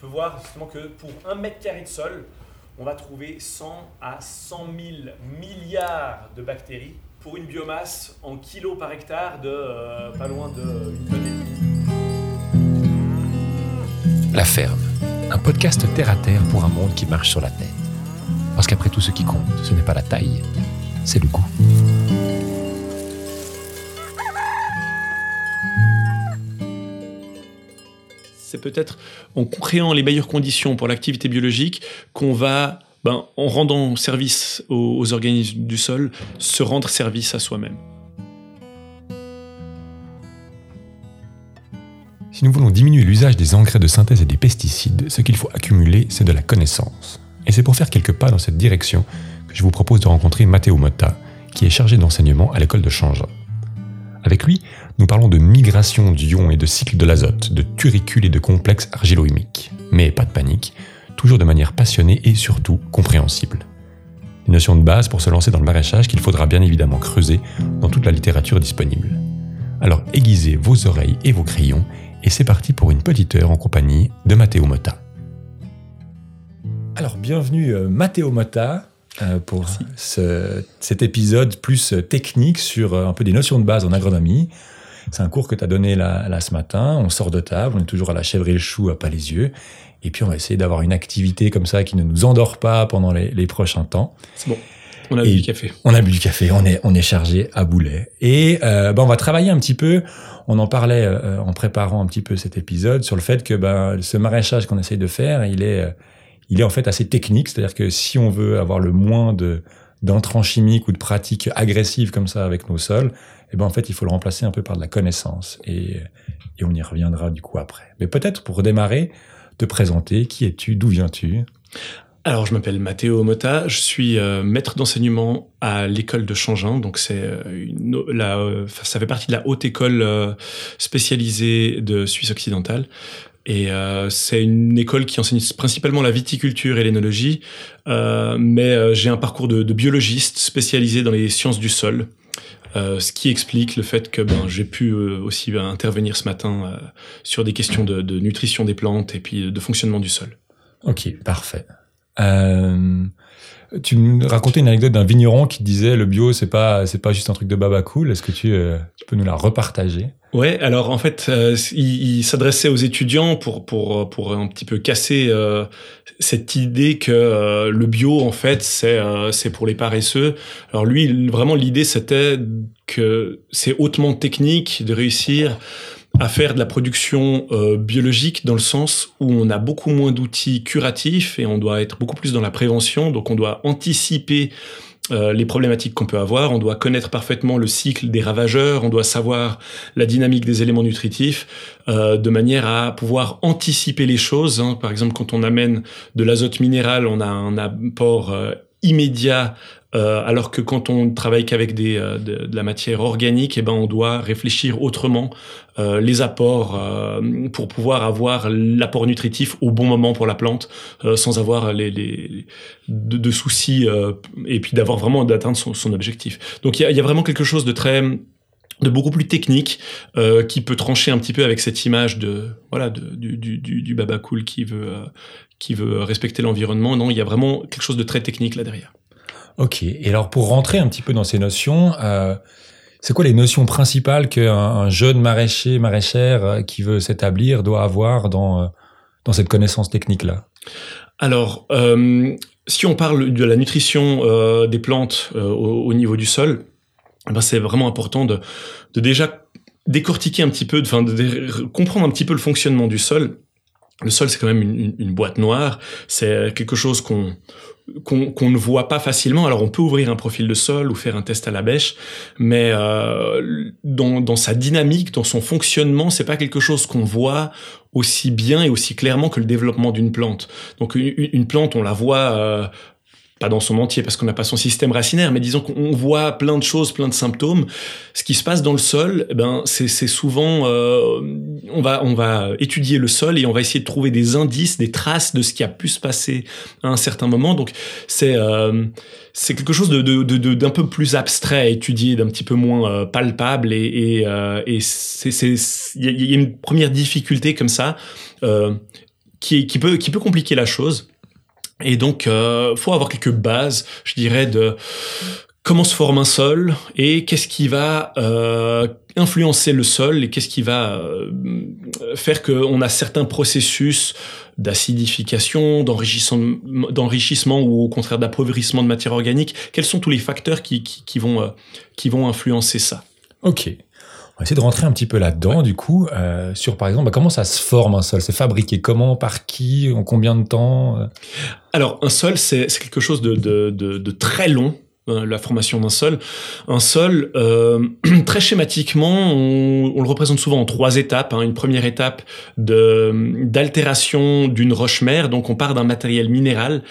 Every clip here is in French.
peut voir justement que pour un mètre carré de sol, on va trouver 100 à 100 000 milliards de bactéries pour une biomasse en kilos par hectare de euh, pas loin de une tonne. La ferme, un podcast terre à terre pour un monde qui marche sur la tête. Parce qu'après tout, ce qui compte, ce n'est pas la taille, c'est le goût. C'est peut-être en créant les meilleures conditions pour l'activité biologique qu'on va, ben, en rendant service aux, aux organismes du sol, se rendre service à soi-même. Si nous voulons diminuer l'usage des engrais de synthèse et des pesticides, ce qu'il faut accumuler, c'est de la connaissance. Et c'est pour faire quelques pas dans cette direction que je vous propose de rencontrer Matteo Motta, qui est chargé d'enseignement à l'école de Changin. Avec lui, nous parlons de migration d'ions et de cycle de l'azote, de turicules et de complexes argilo-humiques. Mais pas de panique, toujours de manière passionnée et surtout compréhensible. Une notion de base pour se lancer dans le maraîchage qu'il faudra bien évidemment creuser dans toute la littérature disponible. Alors aiguisez vos oreilles et vos crayons, et c'est parti pour une petite heure en compagnie de Matteo Motta. Alors bienvenue euh, Matteo Motta, euh, pour ce, cet épisode plus technique sur euh, un peu des notions de base en agronomie. C'est un cours que tu as donné là, là, ce matin. On sort de table, on est toujours à la chèvre et le chou à pas les yeux. Et puis on va essayer d'avoir une activité comme ça qui ne nous endort pas pendant les, les prochains temps. C'est bon. On a bu du café. On a bu du café. On est on est chargé à boulet. Et euh, ben on va travailler un petit peu. On en parlait euh, en préparant un petit peu cet épisode sur le fait que ben ce maraîchage qu'on essaye de faire, il est il est en fait assez technique, c'est-à-dire que si on veut avoir le moins de d'entrants chimiques ou de pratiques agressives comme ça avec nos sols, eh ben en fait il faut le remplacer un peu par de la connaissance et, et on y reviendra du coup après. Mais peut-être pour démarrer, te présenter, qui es-tu, d'où viens-tu? Alors, je m'appelle Matteo Motta, je suis euh, maître d'enseignement à l'école de Changin, donc c'est euh, la, euh, ça fait partie de la haute école spécialisée de Suisse occidentale. Et euh, c'est une école qui enseigne principalement la viticulture et l'énologie, euh, mais euh, j'ai un parcours de, biologiste spécialisé dans les sciences du sol, ce qui explique le fait que ben, j'ai pu aussi intervenir ce matin sur des questions de, nutrition des plantes et puis de fonctionnement du sol. Ok, parfait. tu me racontais une anecdote d'un vigneron qui disait le bio c'est pas c'est pas juste un truc de baba cool. Est-ce que tu peux nous la repartager? Ouais, alors en fait, euh, il, il s'adressait aux étudiants pour pour pour un petit peu casser euh, cette idée que euh, le bio en fait c'est euh, c'est pour les paresseux. Alors lui, vraiment l'idée c'était que c'est hautement technique de réussir à faire de la production euh, biologique dans le sens où on a beaucoup moins d'outils curatifs et on doit être beaucoup plus dans la prévention. Donc on doit anticiper euh, les problématiques qu'on peut avoir, on doit connaître parfaitement le cycle des ravageurs, on doit savoir la dynamique des éléments nutritifs, euh, de manière à pouvoir anticiper les choses. Hein. Par exemple, quand on amène de l'azote minéral, on a un apport euh, immédiat euh, alors que quand on travaille qu'avec des euh, de, la matière organique, eh ben on doit réfléchir autrement euh, les apports euh, pour pouvoir avoir l'apport nutritif au bon moment pour la plante, euh, sans avoir les, les de, de, soucis et puis d'avoir vraiment d'atteindre son, son, objectif. Donc il y a, y a, vraiment quelque chose de très de beaucoup plus technique euh, qui peut trancher un petit peu avec cette image de voilà du, du, du baba cool qui veut euh, qui veut respecter l'environnement non il y a vraiment quelque chose de très technique là derrière Ok. Et alors, pour rentrer un petit peu dans ces notions, euh, c'est quoi les notions principales qu'un un jeune maraîcher, maraîchère euh, qui veut s'établir doit avoir dans, euh, dans cette connaissance technique-là? Alors, si on parle de la nutrition des plantes au, au, niveau du sol, ben c'est vraiment important de, déjà décortiquer un petit peu, de, comprendre un petit peu le fonctionnement du sol. Le sol, c'est quand même une boîte noire. C'est quelque chose qu'on qu'on qu ne voit pas facilement. Alors on peut ouvrir un profil de sol ou faire un test à la bêche, mais euh, dans, dans, sa dynamique, dans son fonctionnement, c'est pas quelque chose qu'on voit aussi bien et aussi clairement que le développement d'une plante. Donc une, une, plante, on la voit euh, pas dans son entier parce qu'on n'a pas son système racinaire, mais disons qu'on voit plein de choses, plein de symptômes. Ce qui se passe dans le sol, eh ben c'est souvent euh, on va on va étudier le sol et on va essayer de trouver des indices, des traces de ce qui a pu se passer à un certain moment. Donc c'est euh, c'est quelque chose de, de, de, d'un peu plus abstrait à étudier, d'un petit peu moins euh, palpable et et, euh, et c'est il y, a une première difficulté comme ça. Euh, qui, qui, peut, qui peut compliquer la chose. Et donc, euh, faut avoir quelques bases, je dirais, de comment se forme un sol et qu'est-ce qui va euh, influencer le sol et qu'est-ce qui va euh, faire qu'on a certains processus d'acidification, d'enrichissement ou au contraire d'appauvrissement de matière organique. Quels sont tous les facteurs qui, vont, euh, qui vont influencer ça? Ok. On va essayer de rentrer un petit peu là-dedans, du coup, euh, sur par exemple, bah, comment ça se forme un sol? C'est fabriqué comment? Par qui? En combien de temps Alors, un sol, c'est quelque chose de, de, de, de très long. Euh, la formation d'un sol. Un sol, euh, très schématiquement, on, le représente souvent en trois étapes. Hein. Une première étape d'altération d'une roche-mère, donc on part d'un matériel minéral,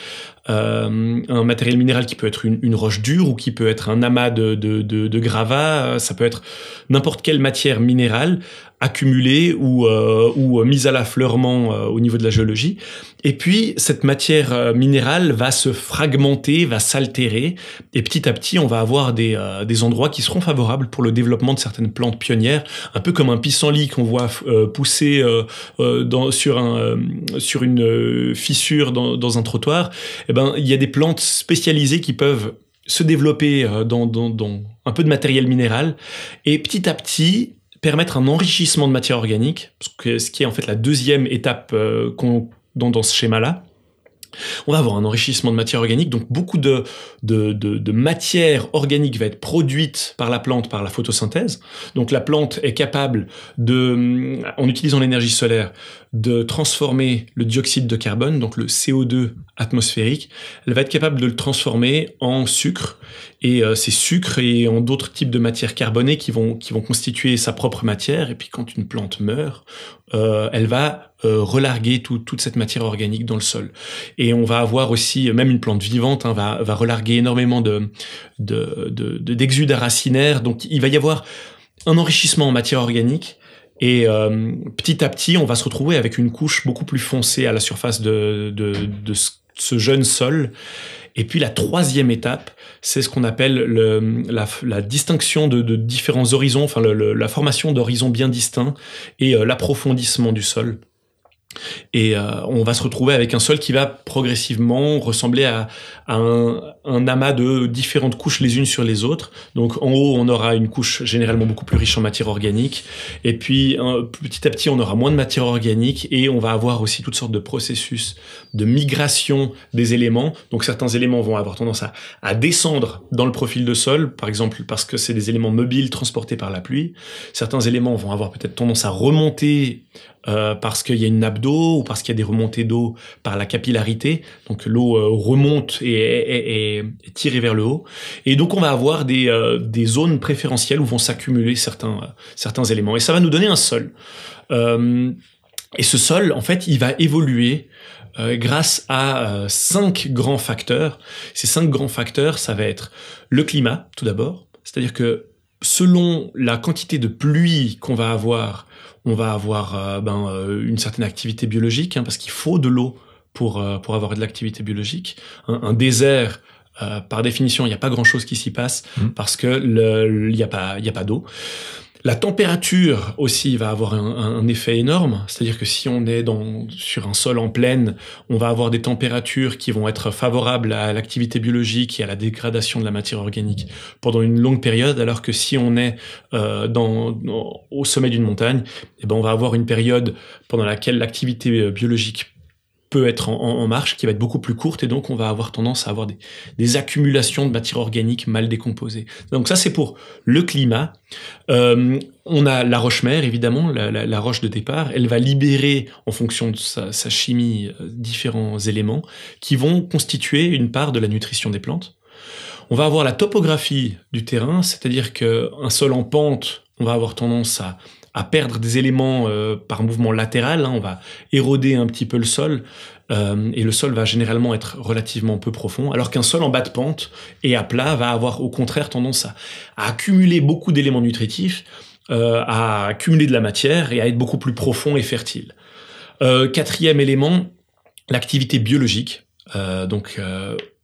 euh, un matériel minéral qui peut être une, roche dure ou qui peut être un amas de, de, de, de gravats, ça peut être n'importe quelle matière minérale accumulée ou, euh, ou mise à l'affleurement euh, au niveau de la géologie. Et puis, cette matière euh, minérale va se fragmenter, va s'altérer, et petit à petit, on va avoir des, des endroits qui seront favorables pour le développement de certaines plantes pionnières, un peu comme un pissenlit qu'on voit pousser sur, un, sur une fissure dans, dans un trottoir. Eh ben, il y a des plantes spécialisées qui peuvent se développer dans, dans, un peu de matériel minéral et petit à petit permettre un enrichissement de matière organique, ce qui est en fait la deuxième étape euh, dans, ce schéma-là. On va avoir un enrichissement de matière organique, donc beaucoup de, matière organique va être produite par la plante par la photosynthèse. Donc la plante est capable de, en utilisant l'énergie solaire, de transformer le dioxyde de carbone, donc le CO2 atmosphérique. Elle va être capable de le transformer en sucre et euh, ces sucres et en d'autres types de matières carbonées qui vont qui vont constituer sa propre matière. Et puis quand une plante meurt, euh, elle va euh, relarguer toute cette matière organique dans le sol. Et on va avoir aussi, même une plante vivante, hein, va, va relarguer énormément de d'exudes de, de, racinaires. Donc il va y avoir un enrichissement en matière organique. Et euh, petit à petit, on va se retrouver avec une couche beaucoup plus foncée à la surface de, de, de ce jeune sol. Et puis la troisième étape, c'est ce qu'on appelle le, la, la, distinction de, de, différents horizons, enfin le, la formation d'horizons bien distincts et euh, l'approfondissement du sol. Et euh, on va se retrouver avec un sol qui va progressivement ressembler à, un, amas de différentes couches les unes sur les autres. Donc en haut, on aura une couche généralement beaucoup plus riche en matière organique. Et puis petit à petit, on aura moins de matière organique et on va avoir aussi toutes sortes de processus de migration des éléments. Donc certains éléments vont avoir tendance à, à descendre dans le profil de sol, par exemple parce que c'est des éléments mobiles transportés par la pluie. Certains éléments vont avoir peut-être tendance à remonter euh, parce qu'il y a une nappe d'eau ou parce qu'il y a des remontées d'eau par la capillarité. Donc l'eau euh, remonte et est, tirée vers le haut. Et donc on va avoir des, euh, des zones préférentielles où vont s'accumuler certains, certains éléments. Et ça va nous donner un sol. et ce sol, en fait, il va évoluer grâce à cinq grands facteurs. Ces cinq grands facteurs, ça va être le climat, tout d'abord. C'est-à-dire que selon la quantité de pluie qu'on va avoir on va avoir euh, ben, euh, une certaine activité biologique, hein, parce qu'il faut de l'eau pour, euh, pour avoir de l'activité biologique. Un, désert, par définition, il n'y a pas grand-chose qui s'y passe, mmh. parce que il n'y a pas, il a pas d'eau. La température aussi va avoir un, effet énorme, c'est-à-dire que si on est sur un sol en plaine, on va avoir des températures qui vont être favorables à l'activité biologique et à la dégradation de la matière organique pendant une longue période, alors que si on est euh, au sommet d'une montagne, eh ben on va avoir une période pendant laquelle l'activité euh, biologique peut être en, marche, qui va être beaucoup plus courte, et donc on va avoir tendance à avoir des, accumulations de matière organique mal décomposée. Donc ça, c'est pour le climat. Euh, on a la roche-mère, évidemment, la, roche de départ. Elle va libérer, en fonction de sa, sa chimie, euh, différents éléments qui vont constituer une part de la nutrition des plantes. On va avoir la topographie du terrain, c'est-à-dire qu'un sol en pente, on va avoir tendance à à perdre des éléments euh, par mouvement latéral. Hein, on va éroder un petit peu le sol euh, et le sol va généralement être relativement peu profond, alors qu'un sol en bas de pente et à plat va avoir au contraire tendance à, accumuler beaucoup d'éléments nutritifs, euh, à accumuler de la matière et à être beaucoup plus profond et fertile. quatrième élément, l'activité biologique. donc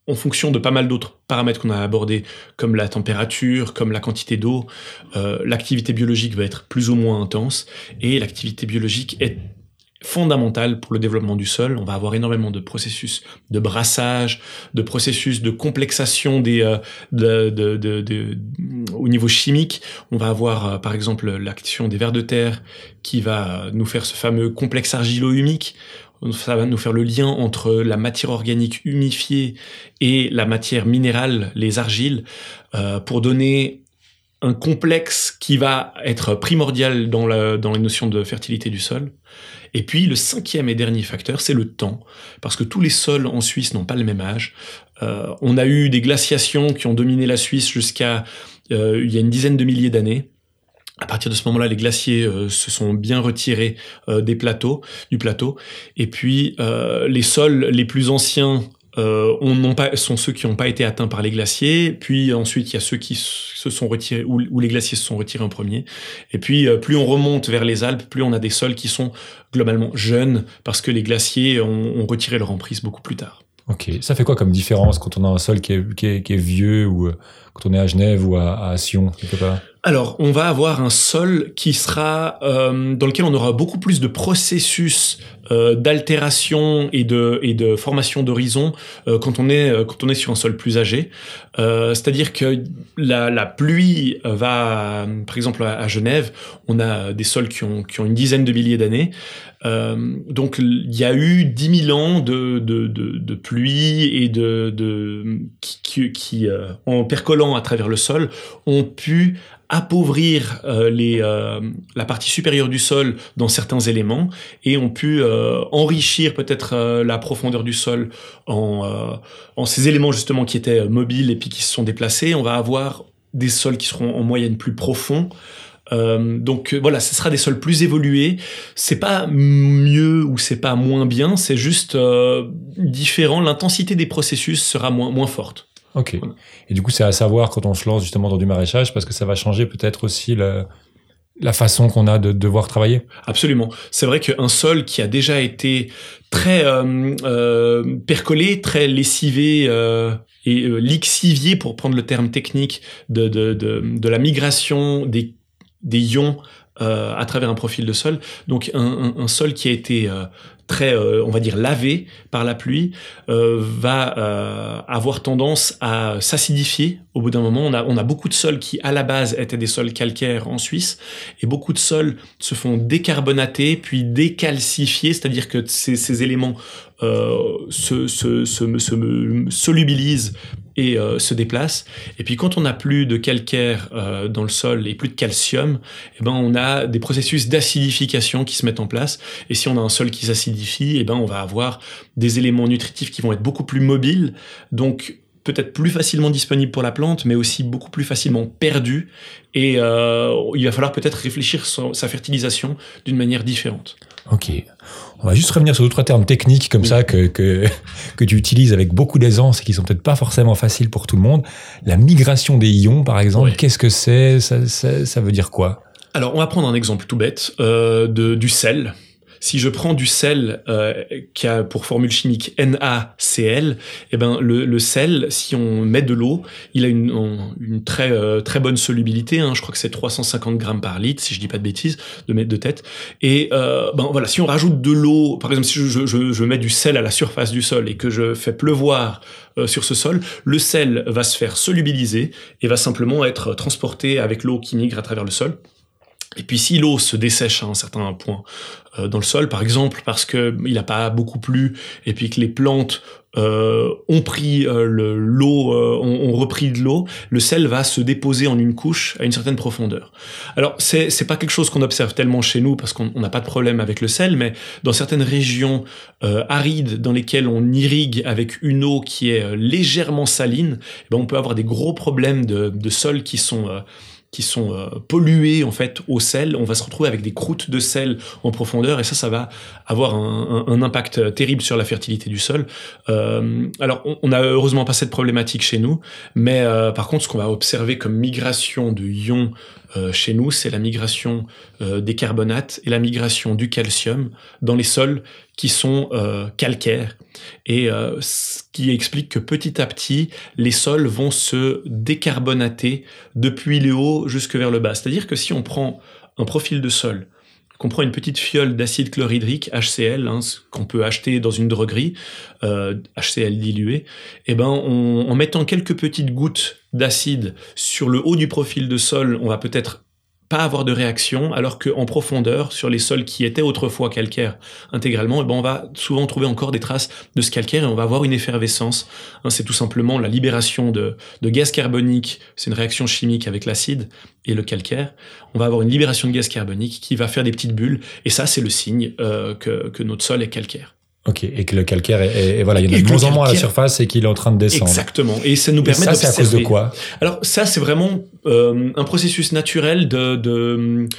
en fonction de pas mal d'autres paramètres qu'on a abordés, comme la température, comme la quantité d'eau, euh, l'activité biologique va être plus ou moins intense, et l'activité biologique est fondamentale pour le développement du sol. On va avoir énormément de processus de brassage, de processus de complexation euh, au niveau chimique. On va avoir euh, par exemple l'action des vers de terre qui va nous faire ce fameux complexe argilo-humique. Ça va nous faire le lien entre la matière organique humifiée et la matière minérale, les argiles, euh, pour donner un complexe qui va être primordial dans la, les notions de fertilité du sol. Et puis le cinquième et dernier facteur, c'est le temps, parce que tous les sols en Suisse n'ont pas le même âge. Euh, on a eu des glaciations qui ont dominé la Suisse jusqu'à euh, il y a une dizaine de milliers d'années. À partir de ce moment-là, les glaciers euh, se sont bien retirés euh, des plateaux, du plateau. Et puis euh, les sols les plus anciens sont ceux qui n'ont pas été atteints par les glaciers, puis ensuite il y a ceux qui se sont retirés, où, les glaciers se sont retirés en premier. Et puis plus on remonte vers les Alpes, plus on a des sols qui sont globalement jeunes, parce que les glaciers ont, retiré leur emprise beaucoup plus tard. Ok, ça fait quoi comme différence quand on a un sol qui est, qui est, vieux ou quand on est à Genève ou à, Sion quelque part alors, on va avoir un sol qui sera euh, dans lequel on aura beaucoup plus de processus euh, d'altération et de et de formation d'horizon euh, quand on est quand on est sur un sol plus âgé. C'est-à-dire que la, pluie va, par exemple à, Genève, on a des sols qui ont qui ont une dizaine de milliers d'années. donc il y a eu 10 000 ans de de, de, de pluie et de, de qui, qui en percolant à travers le sol ont pu appauvrir euh, les, euh, la partie supérieure du sol dans certains éléments et ont pu euh, enrichir peut-être la profondeur du sol en, en ces éléments justement qui étaient mobiles et puis qui se sont déplacés. On va avoir des sols qui seront en moyenne plus profonds. donc voilà, ce sera des sols plus évolués. C'est pas mieux ou c'est pas moins bien, c'est juste différent. L'intensité des processus sera moins moins forte. Ok. Et du coup, c'est à savoir quand on se lance justement dans du maraîchage, parce que ça va changer peut-être aussi la façon qu'on a de devoir travailler? Absolument. C'est vrai qu'un sol qui a déjà été très euh, euh, percolé, très lessivé euh, et lixivié, pour prendre le terme technique, de, de, de, de la migration des, des ions à travers un profil de sol. Donc un, un, un sol qui a été très, euh, on va dire, lavé par la pluie, euh, va euh, avoir tendance à s'acidifier au bout d'un moment. On a, on a beaucoup de sols qui, à la base, étaient des sols calcaires en Suisse, et beaucoup de sols se font décarbonater, puis décalcifier, c'est-à-dire que ces, ces éléments euh, se, se, se, se, solubilisent et euh, se déplacent. Et puis quand on n'a plus de calcaire euh, dans le sol et plus de calcium, eh ben on a des processus d'acidification qui se mettent en place. Et si on a un sol qui s'acidifie, eh ben on va avoir des éléments nutritifs qui vont être beaucoup plus mobiles. Donc peut-être plus facilement disponible pour la plante, mais aussi beaucoup plus facilement perdu. Et euh, il va falloir peut-être réfléchir sa fertilisation d'une manière différente. Ok. On va juste revenir sur d'autres termes techniques comme ça que, que, que tu utilises avec beaucoup d'aisance et qui sont peut-être pas forcément faciles pour tout le monde. La migration des ions, par exemple, qu'est-ce que c'est? Ça, ça, ça, veut dire quoi? Alors, on va prendre un exemple tout bête euh, de, du sel. Si je prends du sel euh, qui a pour formule chimique NaCl, eh ben le, le, sel, si on met de l'eau, il a une, une très euh, très bonne solubilité. Hein, je crois que c'est 350 grammes par litre, si je dis pas de bêtises, de mettre de tête. Et euh, ben voilà, si on rajoute de l'eau, par exemple, si je, je, je, mets du sel à la surface du sol et que je fais pleuvoir euh, sur ce sol, le sel va se faire solubiliser et va simplement être transporté avec l'eau qui migre à travers le sol. Et puis si l'eau se dessèche à un certain point euh, dans le sol, par exemple, parce que il n'a pas beaucoup plu, et puis que les plantes euh, ont pris euh, l'eau, euh, ont, repris de l'eau, le sel va se déposer en une couche à une certaine profondeur. Alors c'est c'est pas quelque chose qu'on observe tellement chez nous parce qu'on n'a pas de problème avec le sel, mais dans certaines régions euh, arides dans lesquelles on irrigue avec une eau qui est légèrement saline, eh ben on peut avoir des gros problèmes de, de sol qui sont qui sont euh, pollués en fait au sel. On va se retrouver avec des croûtes de sel en profondeur et ça, ça va avoir un, impact terrible sur la fertilité du sol. Euh, alors, on, on, a heureusement pas cette problématique chez nous, mais euh, par contre, ce qu'on va observer comme migration de ions euh, chez nous, c'est la migration euh, des carbonates et la migration du calcium dans les sols qui sont euh, calcaires et ce qui explique que petit à petit les sols vont se décarbonater depuis le haut jusque vers le bas. C'est-à-dire que si on prend un profil de sol qu'on prend une petite fiole d'acide chlorhydrique HCl, hein, qu'on peut acheter dans une droguerie, euh, HCl dilué, et ben en mettant quelques petites gouttes d'acide sur le haut du profil de sol, on va peut-être pas avoir de réaction, alors qu'en profondeur, sur les sols qui étaient autrefois calcaires intégralement, eh ben on va souvent trouver encore des traces de ce calcaire et on va avoir une effervescence. Hein, c'est tout simplement la libération de, gaz carbonique, c'est une réaction chimique avec l'acide et le calcaire. On va avoir une libération de gaz carbonique qui va faire des petites bulles, et ça c'est le signe euh, que notre sol est calcaire. Ok, et que le calcaire est, voilà, il y en a de moins en moins à la surface et qu'il est en train de descendre. Exactement, et ça nous permet et ça, c'est à cause de quoi? Alors ça, c'est vraiment euh, un processus naturel de, de,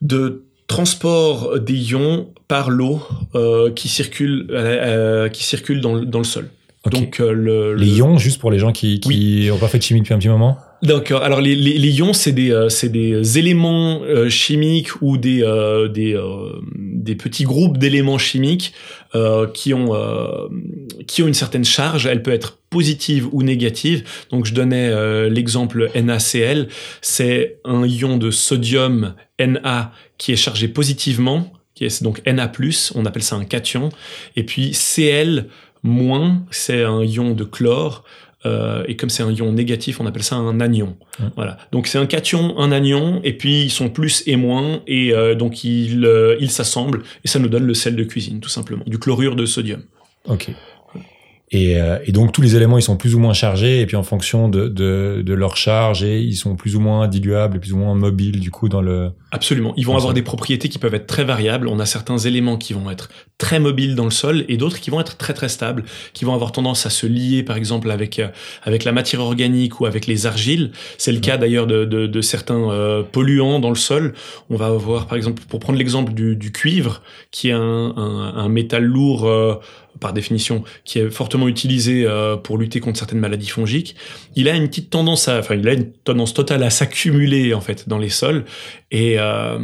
de transport des ions par l'eau euh, qui circule euh, qui circule dans, dans le sol. Donc euh, le, les ions, juste pour les gens qui qui ont pas fait de chimie depuis un petit moment? D'accord. Alors les, les, les ions, c'est des euh, des éléments euh, chimiques ou des euh, des des petits groupes d'éléments chimiques qui ont qui ont une certaine charge. Elle peut être positive ou négative. Donc je donnais l'exemple NaCl. C'est un ion de sodium Na qui est chargé positivement, qui est donc Na+. On appelle ça un cation. Et puis Cl c'est un ion de chlore. Euh, et comme c'est un ion négatif, on appelle ça un anion. Voilà. Donc c'est un cation, un anion, et puis ils sont plus et moins, et euh, donc ils euh, ils s'assemblent et ça nous donne le sel de cuisine, tout simplement, du chlorure de sodium. Ok. Et, euh, et, donc tous les éléments ils sont plus ou moins chargés et puis en fonction de, de, de, leur charge et ils sont plus ou moins diluables, plus ou moins mobiles du coup dans le. Absolument. Ils vont avoir des propriétés qui peuvent être très variables. On a certains éléments qui vont être très mobiles dans le sol et d'autres qui vont être très très stables, qui vont avoir tendance à se lier par exemple avec euh, avec la matière organique ou avec les argiles. C'est le cas d'ailleurs de, de, de, certains euh, polluants dans le sol. On va avoir par exemple pour prendre l'exemple du, du, cuivre qui est un, un, un métal lourd par définition, qui est fortement utilisé euh, pour lutter contre certaines maladies fongiques, il a une petite tendance à, enfin, il a une tendance totale à s'accumuler en fait dans les sols. Et euh,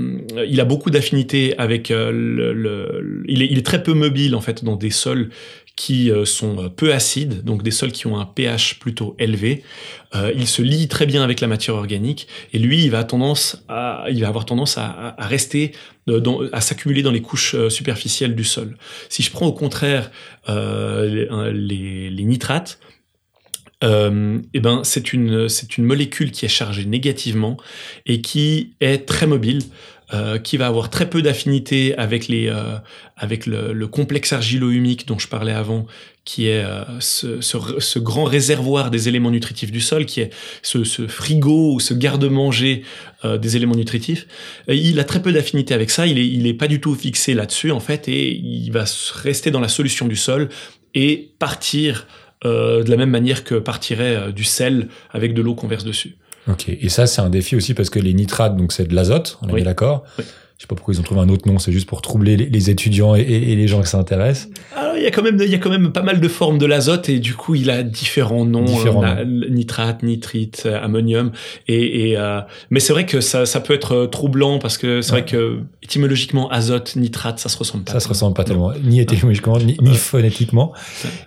il a beaucoup d'affinité avec euh, le, il, est, très peu mobile en fait dans des sols qui euh, sont peu acides, donc des sols qui ont un pH plutôt élevé. Euh, il se lie très bien avec la matière organique et lui, il va, avoir tendance à, rester, à s'accumuler dans les couches superficielles du sol. Si je prends au contraire euh, les, nitrates, euh, eh ben c'est une molécule qui est chargée négativement et qui est très mobile. Euh, qui va avoir très peu d'affinité avec les euh, avec le, le complexe argilo-humique dont je parlais avant, qui est euh, ce, ce, ce, grand réservoir des éléments nutritifs du sol, qui est ce, ce frigo ou ce garde-manger euh, des éléments nutritifs. il a très peu d'affinité avec ça. Il est il est pas du tout fixé là-dessus en fait, et il va rester dans la solution du sol et partir euh, de la même manière que partirait du sel avec de l'eau qu'on verse dessus. Ok, et ça c'est un défi aussi parce que les nitrates, donc c'est de l'azote, on est d'accord. Oui. Je sais pas pourquoi ils ont trouvé un autre nom, c'est juste pour troubler les, étudiants et, et, les gens qui s'intéressent. Alors il y a quand même il y a quand même pas mal de formes de l'azote et du coup il a différents noms, différents euh, nitrate, nitrite, euh, ammonium et, et euh, mais c'est vrai que ça, ça peut être troublant parce que c'est ouais. vrai que étymologiquement azote, nitrate, ça se ressemble pas. Ça se ressemble pas tellement, ni étymologiquement ni, ni phonétiquement.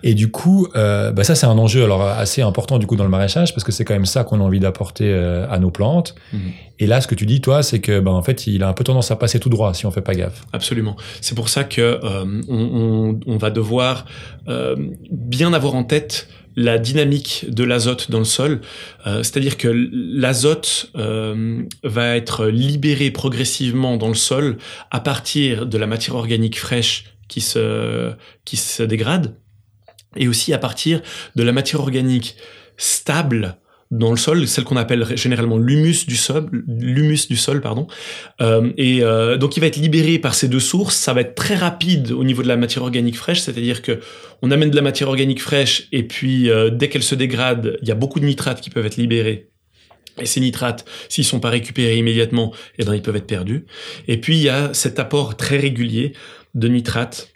Et du coup, euh, bah ça c'est un enjeu alors assez important du coup dans le maraîchage parce que c'est quand même ça qu'on a envie d'apporter à nos plantes. -hmm. Et là, ce que tu dis, toi, c'est que, ben, en fait, il a un peu tendance à passer tout droit si on fait pas gaffe. Absolument. C'est pour ça que euh, on, va devoir euh, bien avoir en tête la dynamique de l'azote dans le sol, euh, c'est-à-dire que l'azote va être libéré progressivement dans le sol à partir de la matière organique fraîche qui se dégrade, et aussi à partir de la matière organique stable dans le sol, celle qu'on appelle généralement l'humus du sol, l'humus du sol, pardon. Euh, et euh, donc il va être libéré par ces deux sources. Ça va être très rapide au niveau de la matière organique fraîche, c'est-à-dire que on amène de la matière organique fraîche et puis euh, dès qu'elle se dégrade, il y a beaucoup de nitrates qui peuvent être libérés. Et ces nitrates, s'ils sont pas récupérés immédiatement, eh ben ils peuvent être perdus. Et puis il y a cet apport très régulier de nitrates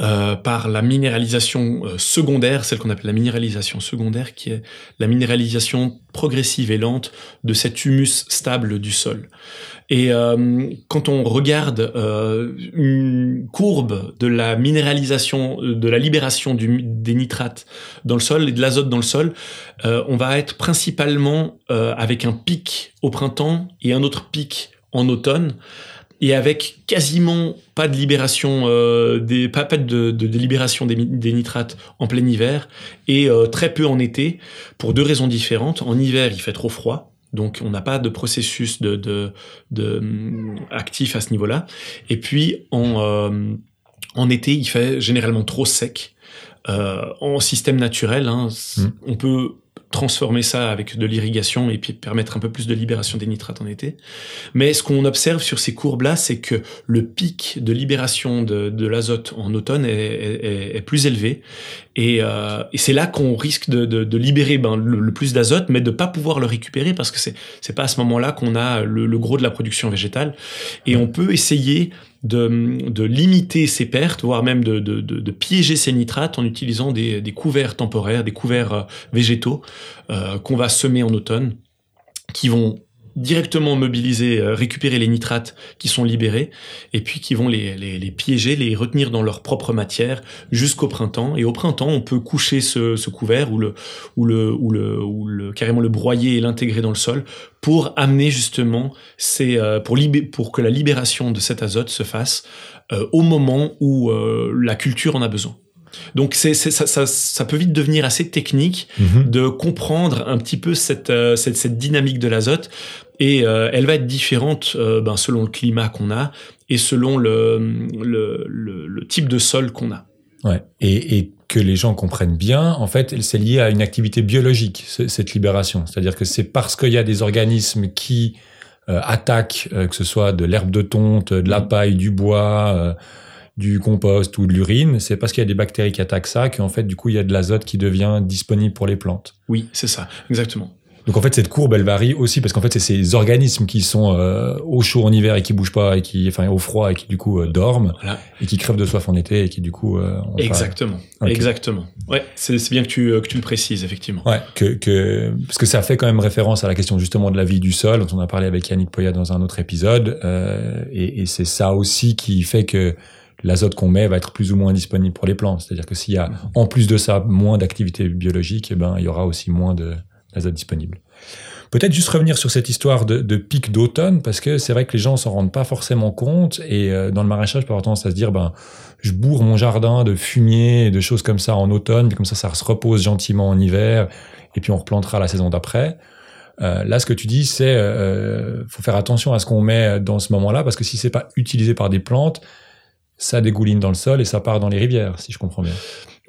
euh, par la minéralisation euh, secondaire, celle qu'on appelle la minéralisation secondaire, qui est la minéralisation progressive et lente de cet humus stable du sol. Et euh, quand on regarde euh, une courbe de la minéralisation, de la libération des nitrates dans le sol et de l'azote dans le sol, on va être principalement avec un pic au printemps et un autre pic en automne et avec quasiment pas de libération, euh, des, pas, pas de, de, de, libération des, des, nitrates en plein hiver et euh, très peu en été pour deux raisons différentes. En hiver, il fait trop froid. Donc, on n'a pas de processus de, de, de, hum, actif à ce niveau-là. Et puis, en, euh, en été, il fait généralement trop sec. Euh, en système naturel, hein, mmh. on peut transformer ça avec de l'irrigation et puis permettre un peu plus de libération des nitrates en été. Mais ce qu'on observe sur ces courbes-là, c'est que le pic de libération de, de l'azote en automne est, est, est, plus élevé. Et, euh, et c'est là qu'on risque de, de, de libérer ben, le, le, plus d'azote, mais de pas pouvoir le récupérer parce que c'est c'est pas à ce moment-là qu'on a le, le, gros de la production végétale. Et on peut essayer de, de limiter ces pertes, voire même de, de, de, piéger ces nitrates en utilisant des, des couverts temporaires, des couverts euh, végétaux euh, qu'on va semer en automne, qui vont directement mobiliser, euh, récupérer les nitrates qui sont libérés, et puis qui vont les, les, les piéger, les retenir dans leur propre matière jusqu'au printemps. Et au printemps, on peut coucher ce, ce couvert ou le, ou le, ou le, ou le, carrément le broyer et l'intégrer dans le sol pour amener justement ces, euh, pour, libé pour que la libération de cet azote se fasse euh, au moment où euh, la culture en a besoin. Donc c'est, ça, ça, ça, peut vite devenir assez technique mmh. de comprendre un petit peu cette, euh, cette, cette dynamique de l'azote et euh, elle va être différente euh, ben, selon le climat qu'on a et selon le, le, le, le type de sol qu'on a. Ouais. Et, et, que les gens comprennent bien, en fait, c'est lié à une activité biologique, cette libération. C'est-à-dire que c'est parce qu'il y a des organismes qui euh, attaquent, que ce soit de l'herbe de tonte, de la paille, du bois, du compost ou de l'urine, c'est parce qu'il y a des bactéries qui attaquent ça qu'en fait, du coup, il y a de l'azote qui devient disponible pour les plantes. Oui, c'est ça, exactement. Donc en fait cette courbe elle varie aussi parce qu'en fait c'est ces organismes qui sont euh, au chaud en hiver et qui bougent pas et qui enfin au froid et qui du coup euh, dorment voilà. et qui crèvent de soif en été et qui du coup euh, exactement okay. exactement ouais c'est bien que tu que tu le précises effectivement ouais que que parce que ça fait quand même référence à la question justement de la vie du sol dont on a parlé avec Yannick Poya dans un autre épisode euh, et, et c'est ça aussi qui fait que l'azote qu'on met va être plus ou moins disponible pour les plantes c'est-à-dire que s'il y a en plus de ça moins d'activité biologique et eh ben il y aura aussi moins de l'azote disponible. Peut-être juste revenir sur cette histoire de, pic d'automne, parce que c'est vrai que les gens s'en rendent pas forcément compte, et euh, dans le maraîchage, par tendance à se dire, ben, je bourre mon jardin de fumier et de choses comme ça en automne, puis comme ça, ça se repose gentiment en hiver, et puis on replantera la saison d'après. Euh, là, ce que tu dis, c'est euh, faut faire attention à ce qu'on met dans ce moment-là, parce que si c'est pas utilisé par des plantes, ça dégouline dans le sol et ça part dans les rivières, si je comprends bien.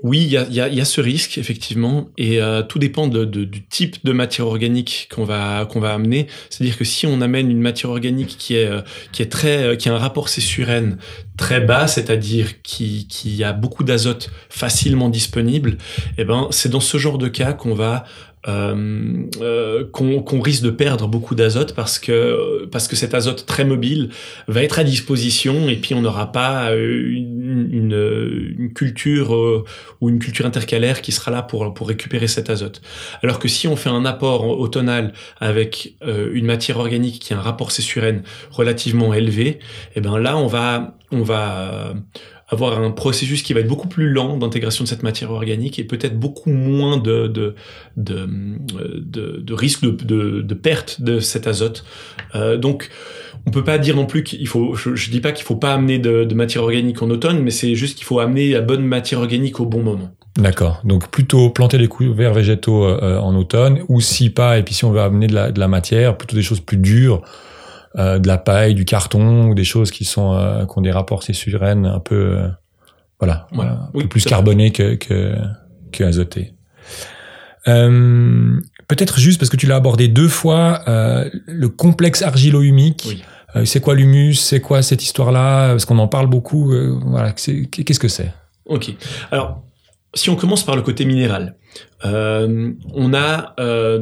Oui, il y a, y, a, y a, ce risque effectivement, et euh, tout dépend de, de, du type de matière organique qu'on va qu'on va amener. C'est-à-dire que si on amène une matière organique qui est euh, qui est très euh, qui a un rapport C/N très bas, c'est-à-dire qui qui a beaucoup d'azote facilement disponible, eh ben c'est dans ce genre de cas qu'on va euh, euh, qu'on qu risque de perdre beaucoup d'azote parce que parce que cet azote très mobile va être à disposition et puis on n'aura pas une, une, une culture euh, ou une culture intercalaire qui sera là pour pour récupérer cet azote. Alors que si on fait un apport automnal avec euh, une matière organique qui a un rapport N relativement élevé, et eh ben là on va on va avoir un processus qui va être beaucoup plus lent d'intégration de cette matière organique et peut-être beaucoup moins de, de, de, risque de, de, perte de cet azote. Euh, donc, on peut pas dire non plus qu'il faut, je, je dis pas qu'il faut pas amener de, matière organique en automne, mais c'est juste qu'il faut amener la bonne matière organique au bon moment. D'accord. Donc plutôt planter les couverts végétaux euh, en automne, ou si pas, et puis si on veut amener de la, de la matière, plutôt des choses plus dures, euh, de la paille, du carton, ou des choses qui sont euh, qui ont des rapports C-sur-N un peu euh, voilà, un oui, peu plus carbonés que, que, Peut-être juste parce que tu l'as abordé deux fois, le complexe argilo-humique. Oui. C'est quoi l'humus? C'est quoi cette histoire-là? Parce qu'on en parle beaucoup. voilà, qu'est-ce que c'est? Ok. Alors, si on commence par le côté minéral, euh, on a euh,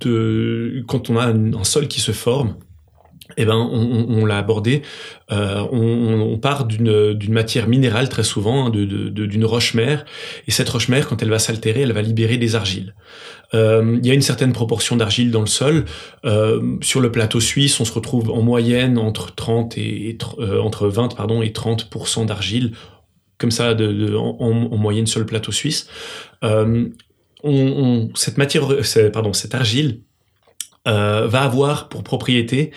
de, quand on a un, sol qui se forme, eh ben, on, on l'a abordé. Euh, on, on, part d'une matière minérale très souvent, hein, de, de, d'une roche-mère, et cette roche-mère, quand elle va s'altérer, elle va libérer des argiles. Euh, il y a une certaine proportion d'argile dans le sol. Euh, sur le plateau suisse, on se retrouve en moyenne entre 30 et, euh, entre 20 pardon et 30% d'argile, comme ça, de, en, en, moyenne sur le plateau suisse. Euh, on, cette matière, pardon, cette argile euh, va avoir pour propriété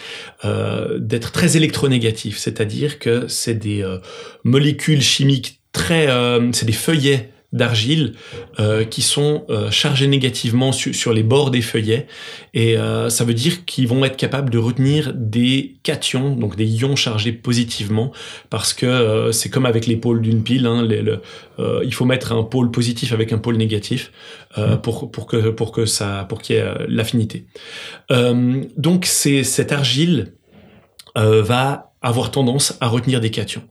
euh, d'être très électronégatif, c'est-à-dire que c'est des euh, molécules chimiques très, c'est des feuillets d'argile euh, qui sont euh, chargés négativement sur les bords des feuillets. Et euh, ça veut dire qu'ils vont être capables de retenir des cations donc des ions chargés positivement parce que c'est comme avec les pôles d'une pile hein, il faut mettre un pôle positif avec un pôle négatif pour pour que pour que ça pour qu'il y ait l'affinité. Donc c'est cette argile va avoir tendance à retenir des cations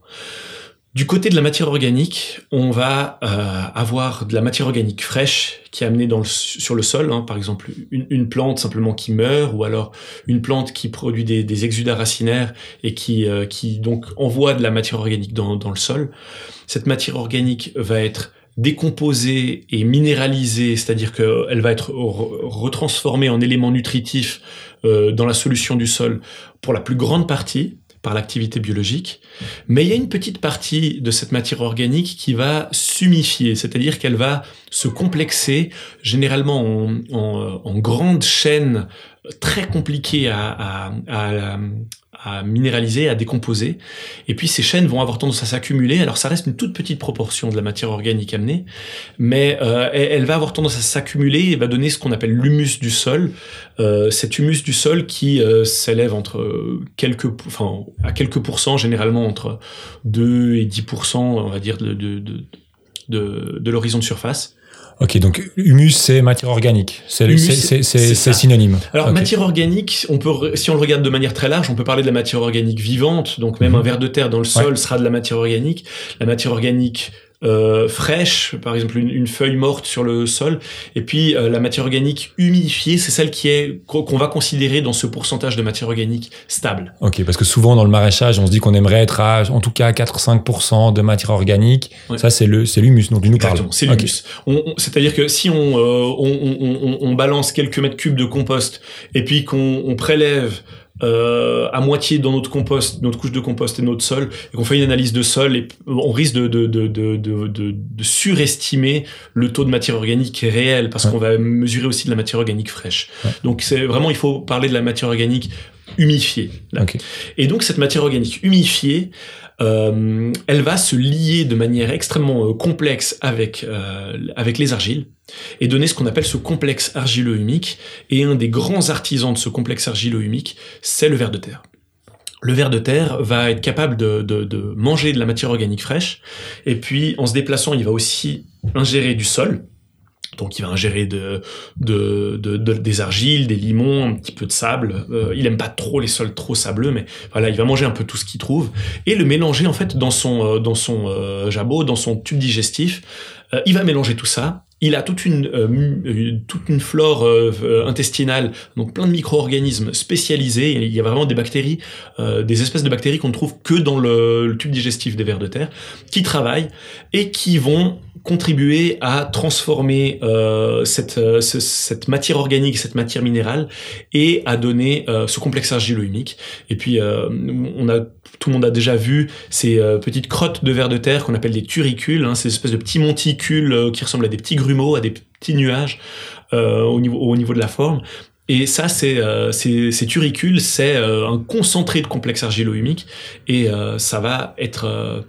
du côté de la matière organique, on va euh, avoir de la matière organique fraîche qui est amenée sur le sol, hein, par exemple une, plante simplement qui meurt, ou alors une plante qui produit des, exudats racinaires et qui, euh, qui donc envoie de la matière organique dans, dans le sol. Cette matière organique va être décomposée et minéralisée, c'est-à-dire qu'elle va être retransformée en éléments nutritifs euh, dans la solution du sol pour la plus grande partie par l'activité biologique, mais il y a une petite partie de cette matière organique qui va sumifier, c'est-à-dire qu'elle va se complexer généralement en, en, en grandes chaînes très compliquées à, à minéraliser, à décomposer. Et puis ces chaînes vont avoir tendance à s'accumuler. Alors ça reste une toute petite proportion de la matière organique amenée, mais euh, elle, va avoir tendance à s'accumuler et va donner ce qu'on appelle l'humus du sol. Euh, cet humus du sol qui euh, s'élève entre quelques, enfin à quelques pourcents, généralement entre 2 et 10% on va dire de, de, de, de, de l'horizon de surface. Ok, donc humus, c'est matière organique. C'est synonyme. Alors, matière organique, on peut, si on le regarde de manière très large, on peut parler de la matière organique vivante. Donc, même un mhm. ver de terre dans le sol sera de la matière organique. La matière organique euh, fraîche, par exemple une, feuille morte sur le sol, et puis euh, la matière organique humidifiée, c'est celle qui est qu'on va considérer dans ce pourcentage de matière organique stable. Ok, parce que souvent dans le maraîchage, on se dit qu'on aimerait être à en tout cas 4-5% de matière organique. Ça c'est le c'est l'humus dont tu nous parles. C'est l'humus. C'est-à-dire que si on, euh, on, on, on, balance quelques mètres cubes de compost et puis qu'on prélève euh, à moitié dans notre compost, notre couche de compost et notre sol, et qu'on fait une analyse de sol, et on risque de, de, de, de, de surestimer le taux de matière organique réel, parce qu'on va mesurer aussi de la matière organique fraîche. Donc c'est vraiment, il faut parler de la matière organique humifiée. Et donc cette matière organique humifiée, euh, elle va se lier de manière extrêmement euh, complexe avec, euh, avec les argiles et donner ce qu'on appelle ce complexe argilo-humique. Et un des grands artisans de ce complexe argilo-humique, c'est le ver de terre. Le ver de terre va être capable de, de, de, manger de la matière organique fraîche, et puis en se déplaçant, il va aussi ingérer du sol, donc il va ingérer de, de, de, des argiles, des limons, un petit peu de sable. Euh, il aime pas trop les sols trop sableux, mais voilà, il va manger un peu tout ce qu'il trouve et le mélanger en fait dans son euh, dans son euh, jabot, dans son tube digestif. il va mélanger tout ça il a toute une, euh, une flore euh, euh, intestinale, donc plein de micro-organismes spécialisés. Il y a vraiment des bactéries, des espèces de bactéries qu'on ne trouve que dans le, tube digestif des vers de terre, qui travaillent et qui vont contribuer à transformer euh, cette, euh, matière organique, cette matière minérale, et à donner euh, ce complexe argilo-humique. Et puis, tout le monde a déjà vu ces petites crottes de vers de terre qu'on appelle des turicules, hein, ces espèces de petits monticules qui ressemblent à des petits grumeaux, à des petits nuages au, niveau, au niveau de la forme. Et ça, c'est ces, turicules, c'est un concentré de complexe argilo-humique, et ça va être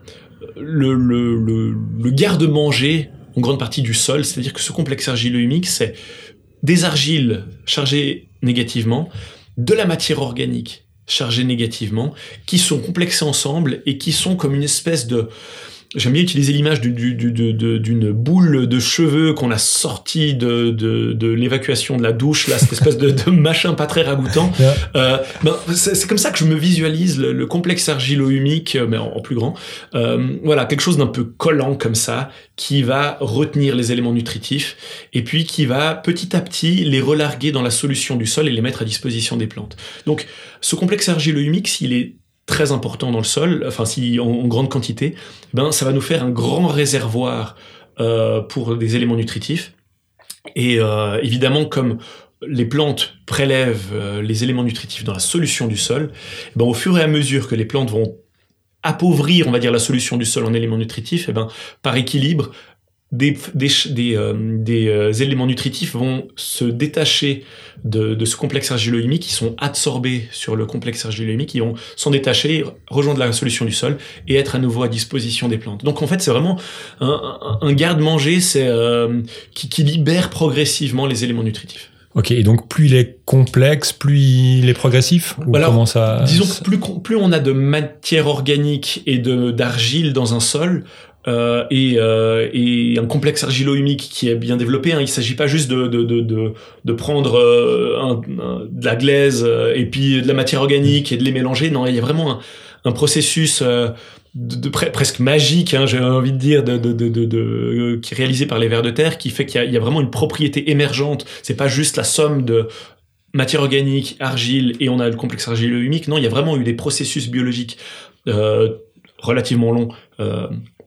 le, le, le, garde-manger en grande partie du sol, c'est-à-dire que ce complexe argilo-humique, c'est des argiles chargées négativement, de la matière organique chargée négativement, qui sont complexées ensemble et qui sont comme une espèce de, J'aime bien utiliser l'image d'une boule de cheveux qu'on a sorti de, de, l'évacuation de la douche, là, cette espèce de, machin pas très ragoûtant. Euh, ben, c'est comme ça que je me visualise le, complexe argilo-humique, mais en, plus grand. Euh, voilà, quelque chose d'un peu collant comme ça, qui va retenir les éléments nutritifs, et puis qui va petit à petit les relarguer dans la solution du sol et les mettre à disposition des plantes. Donc, ce complexe argilo-humique, s'il est très important dans le sol, enfin si en, grande quantité, ben ça va nous faire un grand réservoir euh, pour des éléments nutritifs. Et euh, évidemment, comme les plantes prélèvent euh, les éléments nutritifs dans la solution du sol, ben au fur et à mesure que les plantes vont appauvrir, on va dire, la solution du sol en éléments nutritifs, et ben par équilibre, des, des, des, euh, des euh, éléments nutritifs vont se détacher de, de ce complexe argilo-humique, qui sont absorbés sur le complexe argilo-humique, qui vont s'en détacher, rejoindre la solution du sol et être à nouveau à disposition des plantes. Donc en fait, c'est vraiment un, un, garde-manger c'est euh, qui, qui libère progressivement les éléments nutritifs. Ok, et donc plus il est complexe, plus il est progressif? Ou Alors, comment ça Disons que plus, plus on a de matière organique et de d'argile dans un sol, euh, et, euh, et, un complexe argilo-humique qui est bien développé. Hein. Il ne s'agit pas juste de, de, de, prendre euh, de la glaise et puis de la matière organique et de les mélanger. Non, il y a vraiment un, processus de, presque magique, hein, j'ai envie de dire, qui est réalisé par les vers de terre, qui fait qu'il y, y, a vraiment une propriété émergente. C'est pas juste la somme de matière organique, argile, et on a le complexe argilo-humique. Non, il y a vraiment eu des processus biologiques relativement longs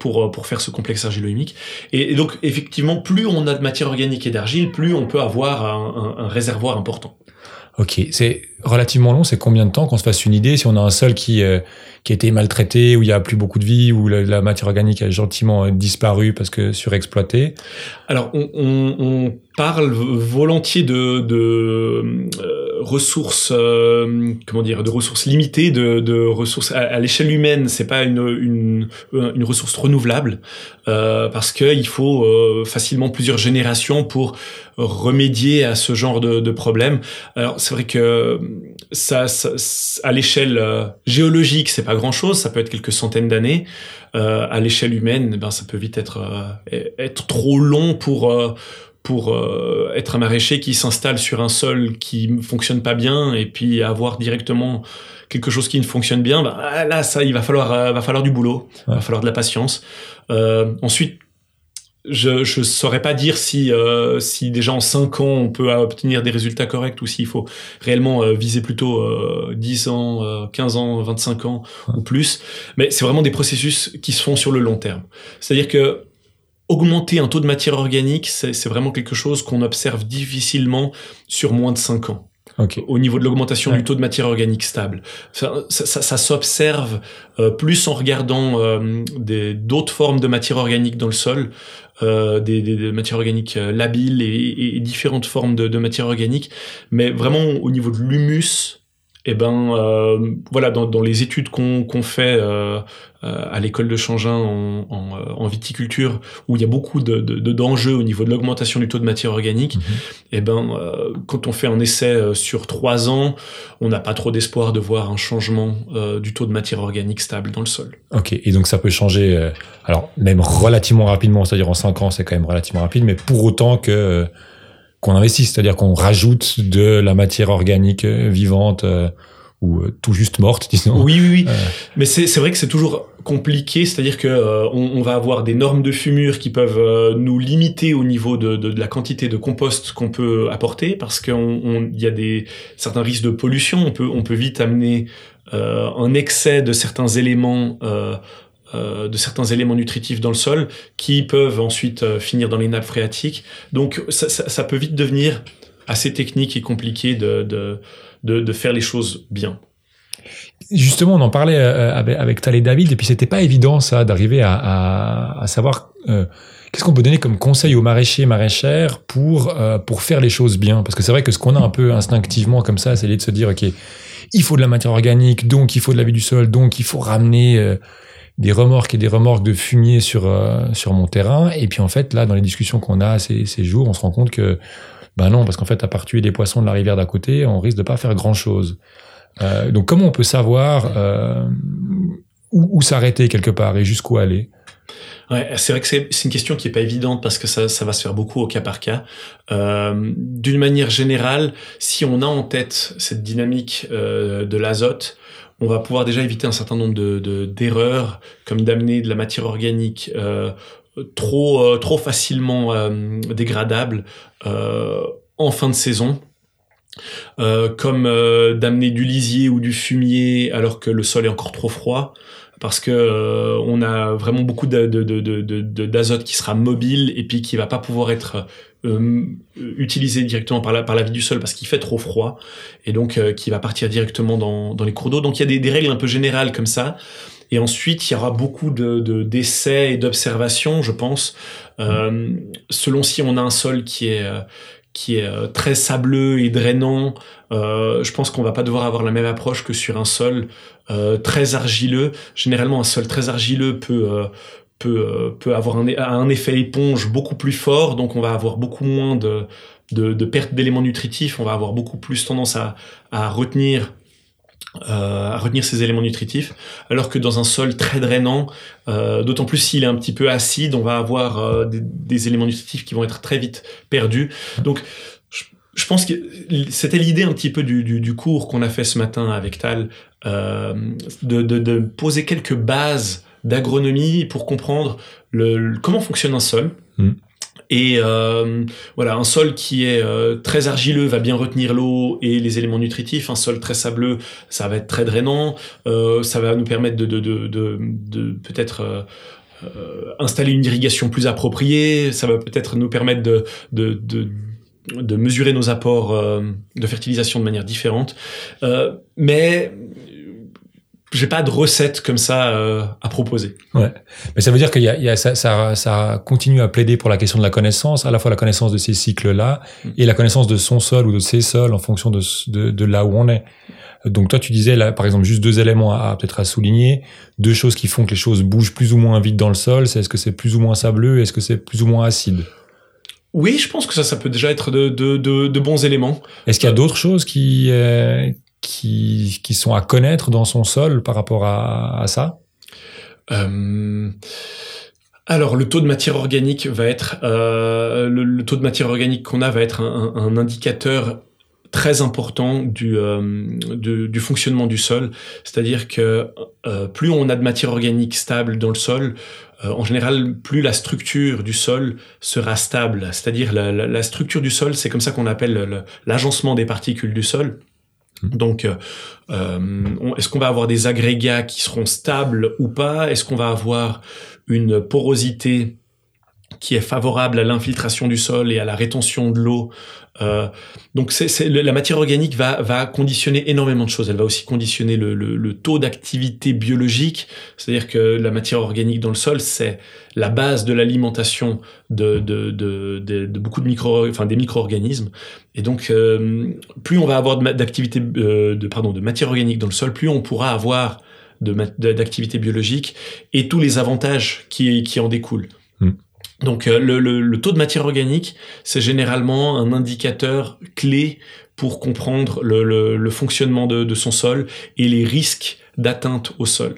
pour, pour faire ce complexe argilo-humique. Et, et, donc, effectivement, plus on a de matière organique et d'argile, plus on peut avoir un, un, un réservoir important. Ok, c'est relativement long. C'est combien de temps qu'on se fasse une idée si on a un sol qui euh, qui a été maltraité, où il y a plus beaucoup de vie, où la, la matière organique a gentiment disparu parce que surexploité Alors, on, on, on parle volontiers de, de euh, ressources, euh, comment dire, de ressources limitées, de, de ressources à, à l'échelle humaine. C'est pas une, une, une ressource renouvelable euh, parce que il faut euh, facilement plusieurs générations pour remédier à ce genre de, de problème. Alors, c'est vrai que ça, ça à l'échelle euh, géologique, c'est pas grand chose. Ça peut être quelques centaines d'années. À l'échelle humaine, ben ça peut vite être être trop long pour pour euh, être un maraîcher qui s'installe sur un sol qui ne fonctionne pas bien et puis avoir directement quelque chose qui ne fonctionne bien, bah, là ça il va falloir euh, va falloir du boulot, il va falloir de la patience. Euh, ensuite je je saurais pas dire si euh, si déjà en 5 ans on peut obtenir des résultats corrects ou s'il faut réellement euh, viser plutôt euh, 10 ans, 15 ans, 25 ans ou plus, mais c'est vraiment des processus qui se font sur le long terme. C'est-à-dire que augmenter un taux de matière organique, c'est vraiment quelque chose qu'on observe difficilement sur moins de 5 ans. Okay. Au niveau de l'augmentation ouais. du taux de matière organique stable, ça, ça, ça, ça s'observe euh, plus en regardant euh, d'autres formes de matière organique dans le sol, euh, des, des, des, matières organiques euh, labiles et, et, différentes formes de, de matière organique, mais vraiment au niveau de l'humus, eh ben euh, voilà dans, dans, les études qu'on qu fait euh, euh, à l'école de Changin en, en, en, viticulture où il y a beaucoup de d'enjeux de, au niveau de l'augmentation du taux de matière organique, -hmm. eh ben euh, quand on fait un essai euh, sur trois ans, on n'a pas trop d'espoir de voir un changement euh, du taux de matière organique stable dans le sol. Ok, et donc ça peut changer, alors même relativement rapidement, c'est-à-dire en cinq ans, c'est quand même relativement rapide, mais pour autant que qu'on investisse, c'est-à-dire qu'on rajoute de la matière organique vivante euh, ou euh, tout juste morte, disons. Oui, oui, oui. Euh... Mais c'est vrai que c'est toujours compliqué, c'est-à-dire que euh, on, on, va avoir des normes de fumure qui peuvent euh, nous limiter au niveau de, de, de la quantité de compost qu'on peut apporter, parce qu'il y a des certains risques de pollution. On peut on peut vite amener un excès de certains éléments euh, de certains éléments nutritifs dans le sol qui peuvent ensuite euh, finir dans les nappes phréatiques. Donc ça, ça, peut vite devenir assez technique et compliqué de, de, de, faire les choses bien. Justement, on en parlait euh, avec, avec Tal et David, et puis c'était pas évident ça d'arriver à, à, savoir qu'est-ce qu'on peut donner comme conseil aux maraîchers maraîchères pour pour faire les choses bien, parce que c'est vrai que ce qu'on a un peu instinctivement comme ça, c'est de se dire ok, il faut de la matière organique, donc il faut de la vie du sol, donc il faut ramener des remorques et des remorques de fumier sur euh, sur mon terrain. Et puis en fait là dans les discussions qu'on a ces, ces jours on se rend compte que ben non parce qu'en fait à part tuer des poissons de la rivière d'à côté on risque de pas faire grand chose euh, donc comment on peut savoir euh, où, où s'arrêter quelque part et jusqu'où aller? Ouais, c'est vrai que c'est une question qui est pas évidente parce que ça, ça va se faire beaucoup au cas par cas. Euh, D'une manière générale, si on a en tête cette dynamique euh, de l'azote, on va pouvoir déjà éviter un certain nombre de d'erreurs, de, comme d'amener de la matière organique euh, trop euh, trop facilement euh, dégradable en fin de saison. Comme d'amener du lisier ou du fumier alors que le sol est encore trop froid parce que on a vraiment beaucoup d'azote qui sera mobile et puis qui va pas pouvoir être euh, utilisé directement par la, par la vie du sol parce qu'il fait trop froid et donc euh, qui va partir directement dans, dans les cours d'eau. Donc il y a des, des, règles un peu générales comme ça. Et ensuite, il y aura beaucoup de d'essais et d'observations, je pense, euh, selon si on a un sol qui est qui est très sableux et drainant. je pense qu'on va pas devoir avoir la même approche que sur un sol très argileux. Généralement, un sol très argileux peut peut, peut avoir un, effet éponge beaucoup plus fort, donc on va avoir beaucoup moins de, de, perte d'éléments nutritifs, on va avoir beaucoup plus tendance à, retenir euh, à retenir ces éléments nutritifs, alors que dans un sol très drainant, euh, d'autant plus s'il est un petit peu acide, on va avoir euh, des, éléments nutritifs qui vont être très vite perdus. Donc, je, pense que c'était l'idée un petit peu du, cours qu'on a fait ce matin avec Tal, euh, de, poser quelques bases d'agronomie pour comprendre le, comment fonctionne un sol. Mm. Et euh, voilà, un sol qui est euh, très argileux va bien retenir l'eau et les éléments nutritifs. Un sol très sableux, ça va être très drainant. Euh, ça va nous permettre de, de, de, de, de peut-être installer une irrigation plus appropriée. Ça va peut-être nous permettre de, de, de de mesurer nos apports de fertilisation de manière différente. mais j'ai pas de recette comme ça euh, à proposer. Ouais, mais ça veut dire qu'il y a, y a ça, ça, ça, continue à plaider pour la question de la connaissance, à la fois la connaissance de ces cycles-là mm. et la connaissance de son sol ou de ses sols en fonction de, de, de, là où on est. Donc toi, tu disais là, par exemple, juste deux éléments à, peut-être à souligner, deux choses qui font que les choses bougent plus ou moins vite dans le sol. C'est est-ce que c'est plus ou moins sableux, est-ce que c'est plus ou moins acide? Oui, je pense que ça, ça peut déjà être de, de, de, de bons éléments. Est-ce qu'il y a d'autres choses qui, euh, qui, sont à connaître dans son sol par rapport à, ça? Euh, alors le taux de matière organique va être euh, le, taux de matière organique qu'on a va être un, indicateur très important du, euh, du, fonctionnement du sol. C'est-à-dire que plus on a de matière organique stable dans le sol, en général, plus la structure du sol sera stable. C'est-à-dire la, la, structure du sol, c'est comme ça qu'on appelle l'agencement des particules du sol. Donc, euh, euh est-ce qu'on va avoir des agrégats qui seront stables ou pas? Est-ce qu'on va avoir une porosité qui est favorable à l'infiltration du sol et à la rétention de l'eau euh, donc la matière organique va, conditionner énormément de choses. Elle va aussi conditionner le, taux d'activité biologique, c'est-à-dire que la matière organique dans le sol, c'est la base de l'alimentation de, beaucoup de micro, enfin des micro-organismes. Et donc euh, plus on va avoir d'activité, euh, de, matière organique dans le sol, plus on pourra avoir d'activité biologique et tous les avantages qui en découlent. Donc euh, le, taux de matière organique, c'est généralement un indicateur clé pour comprendre le, fonctionnement de, son sol et les risques d'atteinte au sol.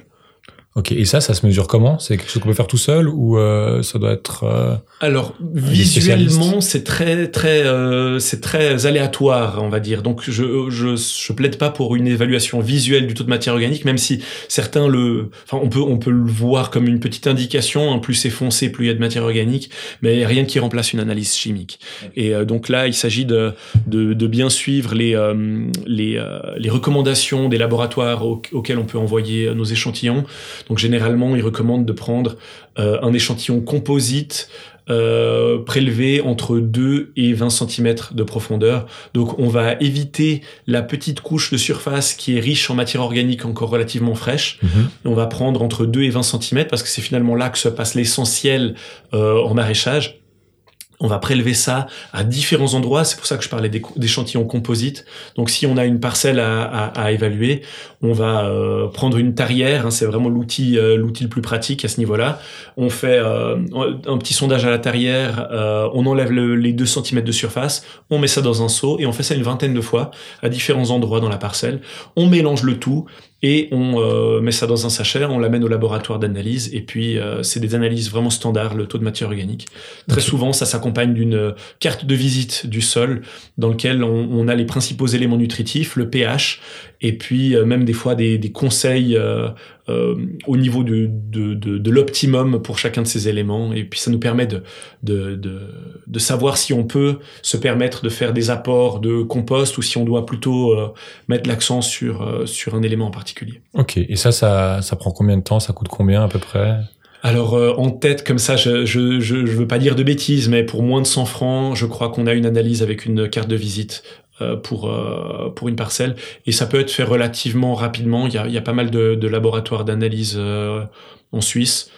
Ok, et ça, ça se mesure comment? C'est quelque chose qu'on peut faire tout seul ou euh, ça doit être euh, Alors visuellement, c'est très très euh, c'est très aléatoire, on va dire. Donc je, je je plaide pas pour une évaluation visuelle du taux de matière organique, même si certains le, enfin on peut on peut le voir comme une petite indication. Hein, plus c'est foncé, plus il y a de matière organique, mais rien qui remplace une analyse chimique. Et euh, donc là, il s'agit de, de, de bien suivre les euh, les les recommandations des laboratoires auxquels on peut envoyer nos échantillons donc généralement, ils recommandent de prendre euh, un échantillon composite euh, prélevé entre 2 et 20 cm de profondeur. Donc on va éviter la petite couche de surface qui est riche en matière organique encore relativement fraîche. Mhm. On va prendre entre 2 et 20 cm parce que c'est finalement là que se passe l'essentiel euh, en maraîchage. On va prélever ça à différents endroits. C'est pour ça que je parlais d'échantillons composites. Donc, si on a une parcelle à, évaluer, on va euh, prendre une tarière. Hein, c'est vraiment l'outil euh, l'outil le plus pratique à ce niveau-là. On fait euh, un petit sondage à la tarière. On enlève le, les 2 cm de surface. On met ça dans un seau et on fait ça une vingtaine de fois à différents endroits dans la parcelle. On mélange le tout et on euh, met ça dans un sachet, on l'amène au laboratoire d'analyse, et puis euh, c'est des analyses vraiment standards, le taux de matière organique. Très souvent, ça s'accompagne d'une carte de visite du sol, dans lequel on, on, a les principaux éléments nutritifs, le pH, et puis euh, même des fois des, des conseils euh, euh, au niveau de, de, de, de l'optimum pour chacun de ces éléments. Et puis ça nous permet de, de, de, savoir si on peut se permettre de faire des apports de compost ou si on doit plutôt euh, mettre l'accent sur, euh, sur un élément en particulier. Ok, et ça, ça, ça prend combien de temps? Ça coûte combien à peu près? Alors euh, en tête comme ça, je, je, je, je, veux pas dire de bêtises, mais pour moins de 100 francs, je crois qu'on a une analyse avec une carte de visite pour pour une parcelle. Et ça peut être fait relativement rapidement. Il y a, il y a pas mal de, de laboratoires d'analyse en Suisse.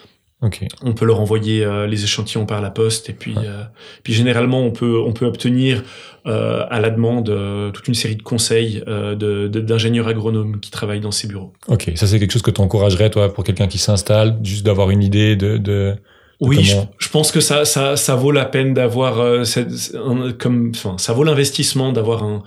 On peut leur envoyer euh, les échantillons par la poste. Et puis, euh, puis généralement on peut, on peut obtenir euh, à la demande toute une série de conseils d'ingénieurs agronomes qui travaillent dans ces bureaux. Ok, ça c'est quelque chose que tu encouragerais toi pour quelqu'un qui s'installe, juste d'avoir une idée de... oui, je, pense que ça, ça, ça vaut la peine d'avoir comme, enfin, ça vaut l'investissement d'avoir un,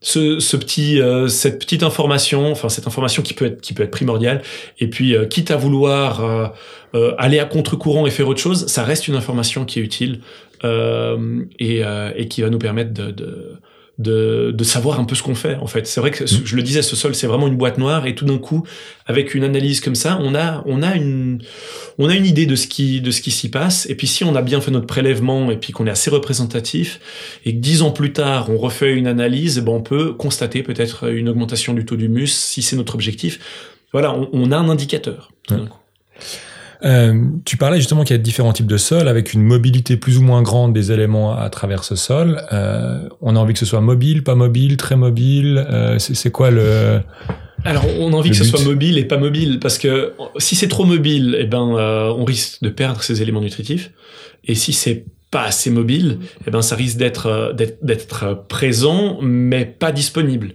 ce, ce petit, euh, cette petite information, enfin cette information qui peut être qui peut être primordiale. Et puis, euh, quitte à vouloir euh, aller à contre-courant et faire autre chose, ça reste une information qui est utile et, et qui va nous permettre de, de de, de savoir un peu ce qu'on fait en fait. C'est vrai que mm. je le disais, ce sol c'est vraiment une boîte noire et tout d'un coup, avec une analyse comme ça, on a on a une on a une idée de ce qui de ce qui s'y passe. Et puis si on a bien fait notre prélèvement et puis qu'on est assez représentatif et que dix ans plus tard on refait une analyse, ben on peut constater peut-être une augmentation du taux d'humus si c'est notre objectif. Voilà, on, a un indicateur. Tout. Euh, tu parlais justement qu'il y a différents types de sols avec une mobilité plus ou moins grande des éléments à travers ce sol. Euh, on a envie que ce soit mobile, pas mobile, très mobile. Euh, c'est quoi le alors, on a envie que ce soit mobile et pas mobile, parce que si c'est trop mobile, eh ben, on risque de perdre ces éléments nutritifs. Et si c'est pas assez mobile, eh ben, ça risque d'être d'être présent, mais pas disponible.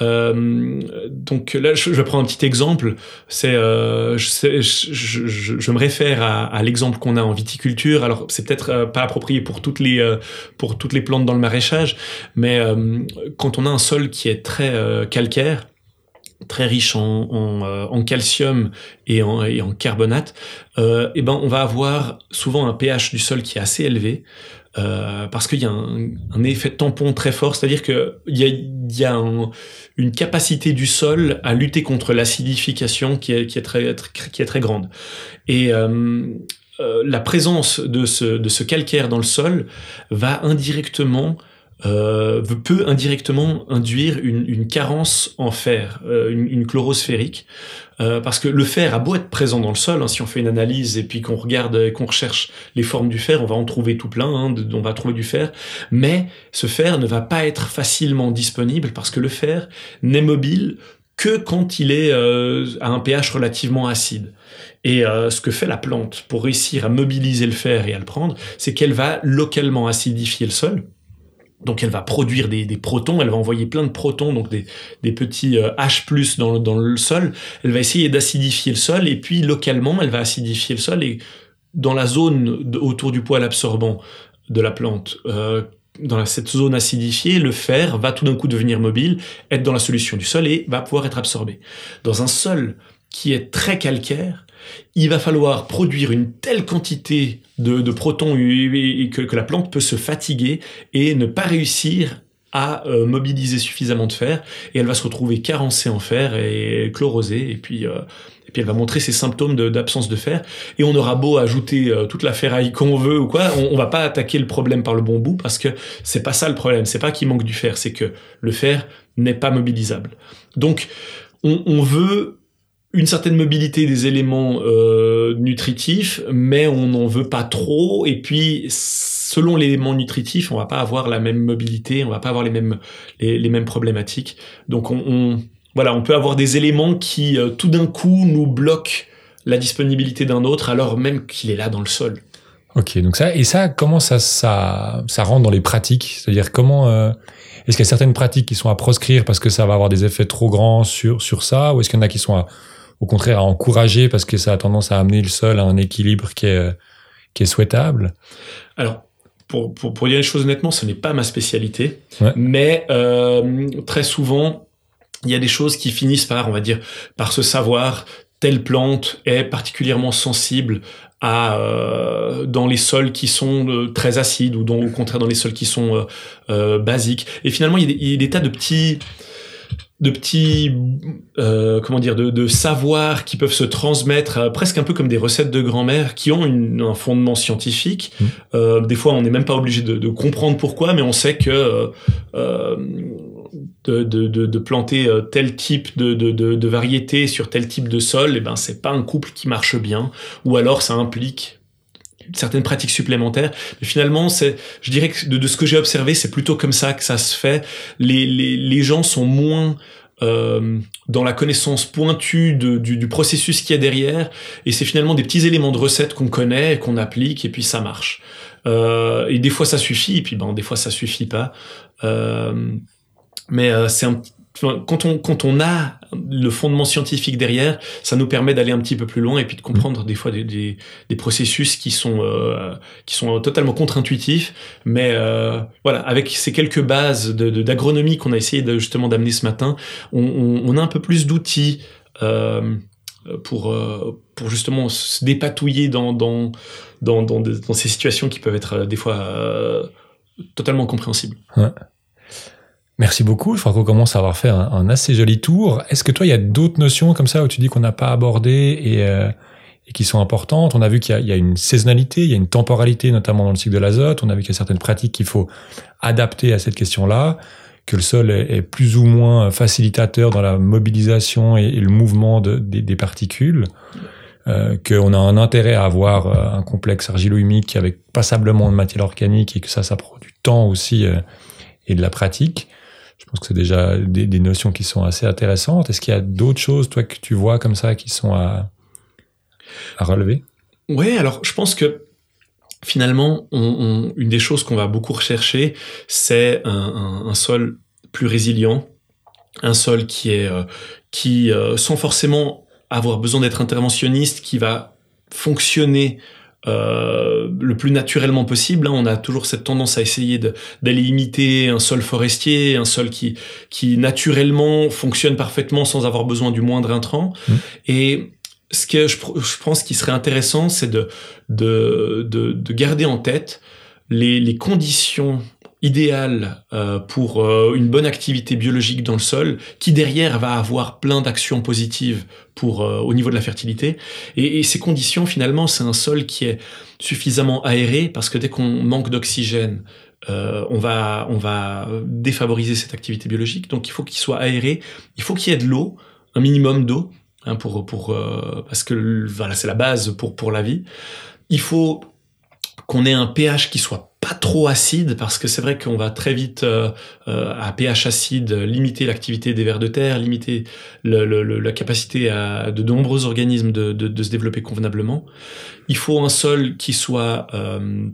Euh, donc là, je, je, prends un petit exemple. C'est, euh, je, je, je, me réfère à, à l'exemple qu'on a en viticulture. Alors, c'est peut-être euh, pas approprié pour toutes les euh, pour toutes les plantes dans le maraîchage, mais euh, quand on a un sol qui est très calcaire, très riche en, en, calcium et en, carbonate, euh, eh ben on va avoir souvent un pH du sol qui est assez élevé. Euh, parce qu'il y a un, effet tampon très fort, c'est-à-dire qu'il y a, une capacité du sol à lutter contre l'acidification qui est, très, grande. Et euh, euh, la présence de ce, de ce calcaire dans le sol va indirectement euh, peut indirectement induire une, une carence en fer, euh, une, une, chlorosphérique, euh, parce que le fer a beau être présent dans le sol, hein, si on fait une analyse et puis qu'on regarde et qu'on recherche les formes du fer, on va en trouver tout plein, hein, on va trouver du fer, mais ce fer ne va pas être facilement disponible parce que le fer n'est mobile que quand il est euh, à un pH relativement acide. Et euh, ce que fait la plante pour réussir à mobiliser le fer et à le prendre, c'est qu'elle va localement acidifier le sol, donc elle va produire des, protons, elle va envoyer plein de protons, donc des, petits euh, H+ dans, dans le sol. Elle va essayer d'acidifier le sol et puis localement, elle va acidifier le sol et dans la zone autour du poil absorbant de la plante, euh, dans cette zone acidifiée, le fer va tout d'un coup devenir mobile, être dans la solution du sol et va pouvoir être absorbé. Dans un sol qui est très calcaire, il va falloir produire une telle quantité de, protons que, la plante peut se fatiguer et ne pas réussir à euh, mobiliser suffisamment de fer. Et elle va se retrouver carencée en fer et chlorosée. Et puis euh, et puis elle va montrer ses symptômes d'absence de, fer. Et on aura beau ajouter euh, toute la ferraille qu'on veut ou quoi on, on, va pas attaquer le problème par le bon bout parce que c'est pas ça le problème. C'est pas qu'il manque du fer. C'est que le fer n'est pas mobilisable. Donc on, on veut une certaine mobilité des éléments euh, nutritifs, mais on n'en veut pas trop. Et puis, selon l'élément nutritif, on va pas avoir la même mobilité, on va pas avoir les mêmes les, mêmes problématiques. Donc, on, on, voilà, on peut avoir des éléments qui euh, tout d'un coup nous bloquent la disponibilité d'un autre, alors même qu'il est là dans le sol. Ok, donc ça et ça, comment ça ça ça rentre dans les pratiques? C'est-à-dire comment euh, est-ce qu'il y a certaines pratiques qui sont à proscrire parce que ça va avoir des effets trop grands sur sur ça, ou est-ce qu'il y en a qui sont à au contraire à encourager parce que ça a tendance à amener le sol à un équilibre qui est, qui est souhaitable Alors, pour, pour, pour dire les choses honnêtement, ce n'est pas ma spécialité, ouais. mais euh, très souvent, il y a des choses qui finissent par, on va dire, par se savoir telle plante est particulièrement sensible à euh, dans les sols qui sont euh, très acides ou dans, au contraire dans les sols qui sont euh, basiques. Et finalement, il y, a des, il y a des tas de petits de petits euh, comment dire de, de savoirs qui peuvent se transmettre euh, presque un peu comme des recettes de grand-mère qui ont une, un fondement scientifique mmh. euh, des fois on n'est même pas obligé de, de, comprendre pourquoi mais on sait que de, de, de, planter tel type de, de, de, variété sur tel type de sol et eh ben c'est pas un couple qui marche bien ou alors ça implique certaines pratiques supplémentaires. Mais finalement, c'est, je dirais que de, ce que j'ai observé, c'est plutôt comme ça que ça se fait. Les, les, les gens sont moins euh, dans la connaissance pointue de, du, du, processus qui est derrière, et c'est finalement des petits éléments de recette qu'on connaît, qu'on applique, et puis ça marche. Euh, et des fois ça suffit, et puis ben des fois ça suffit pas. Euh, mais euh, c'est un quand on, quand on a le fondement scientifique derrière, ça nous permet d'aller un petit peu plus loin et puis de comprendre des fois des, des, processus qui sont, euh, qui sont totalement contre-intuitifs. Mais euh, voilà, avec ces quelques bases d'agronomie de, qu'on a essayé de, justement d'amener ce matin, on, a un peu plus d'outils euh, pour, pour justement se dépatouiller dans, dans, dans, dans, ces situations qui peuvent être des fois totalement compréhensibles. Merci beaucoup. Je crois qu'on commence à avoir fait un, assez joli tour. Est-ce que toi, il y a d'autres notions comme ça où tu dis qu'on n'a pas abordé et, euh, et, qui sont importantes? On a vu qu'il y, y, a une saisonnalité, il y a une temporalité, notamment dans le cycle de l'azote. On a vu qu'il y a certaines pratiques qu'il faut adapter à cette question-là, que le sol est, plus ou moins facilitateur dans la mobilisation et, le mouvement de, des, des, particules. Euh, qu'on a un intérêt à avoir euh, un complexe argilo-humique avec passablement de matière organique et que ça, ça prend du temps aussi euh, et de la pratique. Je pense que c'est déjà des, notions qui sont assez intéressantes. Est-ce qu'il y a d'autres choses, toi, que tu vois comme ça, qui sont à, relever? Oui, alors je pense que finalement, une des choses qu'on va beaucoup rechercher, c'est un, sol plus résilient, un sol qui est euh, qui, euh, sans forcément avoir besoin d'être interventionniste, qui va fonctionner euh, le plus naturellement possible. Hein. On a toujours cette tendance à essayer d'aller imiter un sol forestier, un sol qui, qui naturellement fonctionne parfaitement sans avoir besoin du moindre intrant. Mmh. Et ce que je, je pense qui serait intéressant, c'est de, de, de, de, garder en tête les, les conditions idéal euh, pour euh, une bonne activité biologique dans le sol, qui derrière va avoir plein d'actions positives pour euh, au niveau de la fertilité. Et, ces conditions, finalement, c'est un sol qui est suffisamment aéré parce que dès qu'on manque d'oxygène, on va on va défavoriser cette activité biologique. Donc il faut qu'il soit aéré, il faut qu'il y ait de l'eau, un minimum d'eau, hein, pour pour parce que voilà c'est la base pour pour la vie. Il faut qu'on ait un pH qui soit pas trop acide parce que c'est vrai qu'on va très vite euh, euh, à pH acide limiter l'activité des vers de terre, limiter la capacité de nombreux organismes de, se développer convenablement. Il faut un sol qui soit euh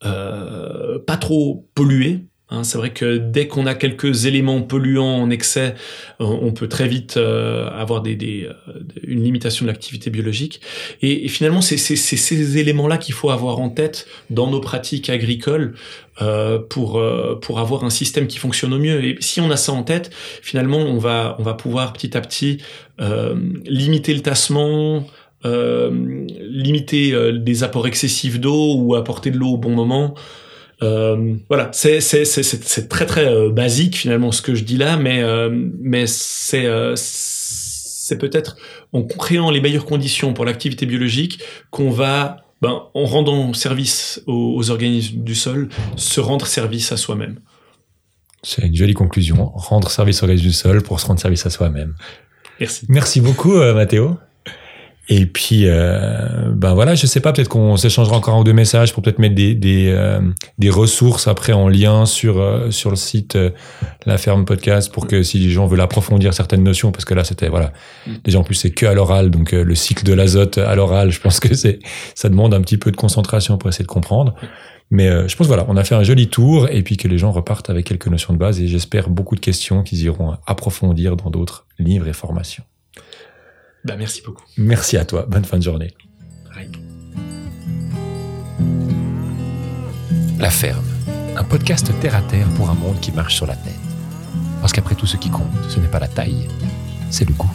pas trop pollué Hein, c'est vrai que dès qu'on a quelques éléments polluants en excès, on peut très vite euh, avoir des, des, euh, une limitation de l'activité biologique. Et, finalement, c'est ces éléments-là qu'il faut avoir en tête dans nos pratiques agricoles euh, pour euh, pour avoir un système qui fonctionne au mieux. Et si on a ça en tête, finalement, on va on va pouvoir petit à petit euh, limiter le tassement. limiter des apports excessifs d'eau ou apporter de l'eau au bon moment, euh, voilà, c'est c'est très très euh, basique finalement ce que je dis là, mais euh, mais c'est c'est peut-être en créant les meilleures conditions pour l'activité biologique qu'on va ben, en rendant service aux, aux, organismes du sol, se rendre service à soi-même. C'est une jolie conclusion. Rendre service aux organismes du sol pour se rendre service à soi-même. Merci. Merci beaucoup, Mathéo. Et puis, euh, ben voilà, je sais pas, peut-être qu'on s'échangera encore un ou deux messages pour peut-être mettre des des, euh, des ressources après en lien sur euh, sur le site euh, La Ferme Podcast pour que si les gens veulent approfondir certaines notions, parce que là c'était voilà, déjà en plus c'est que à l'oral, donc euh, le cycle de l'azote à l'oral, je pense que c'est ça demande un petit peu de concentration pour essayer de comprendre. Mais euh, je pense voilà, on a fait un joli tour et puis que les gens repartent avec quelques notions de base et j'espère beaucoup de questions qu'ils iront approfondir dans d'autres livres et formations. Bah, merci beaucoup. Merci à toi. Bonne fin de journée. La ferme, un podcast terre à terre pour un monde qui marche sur la tête. Parce qu'après tout, ce qui compte, ce n'est pas la taille, c'est le goût.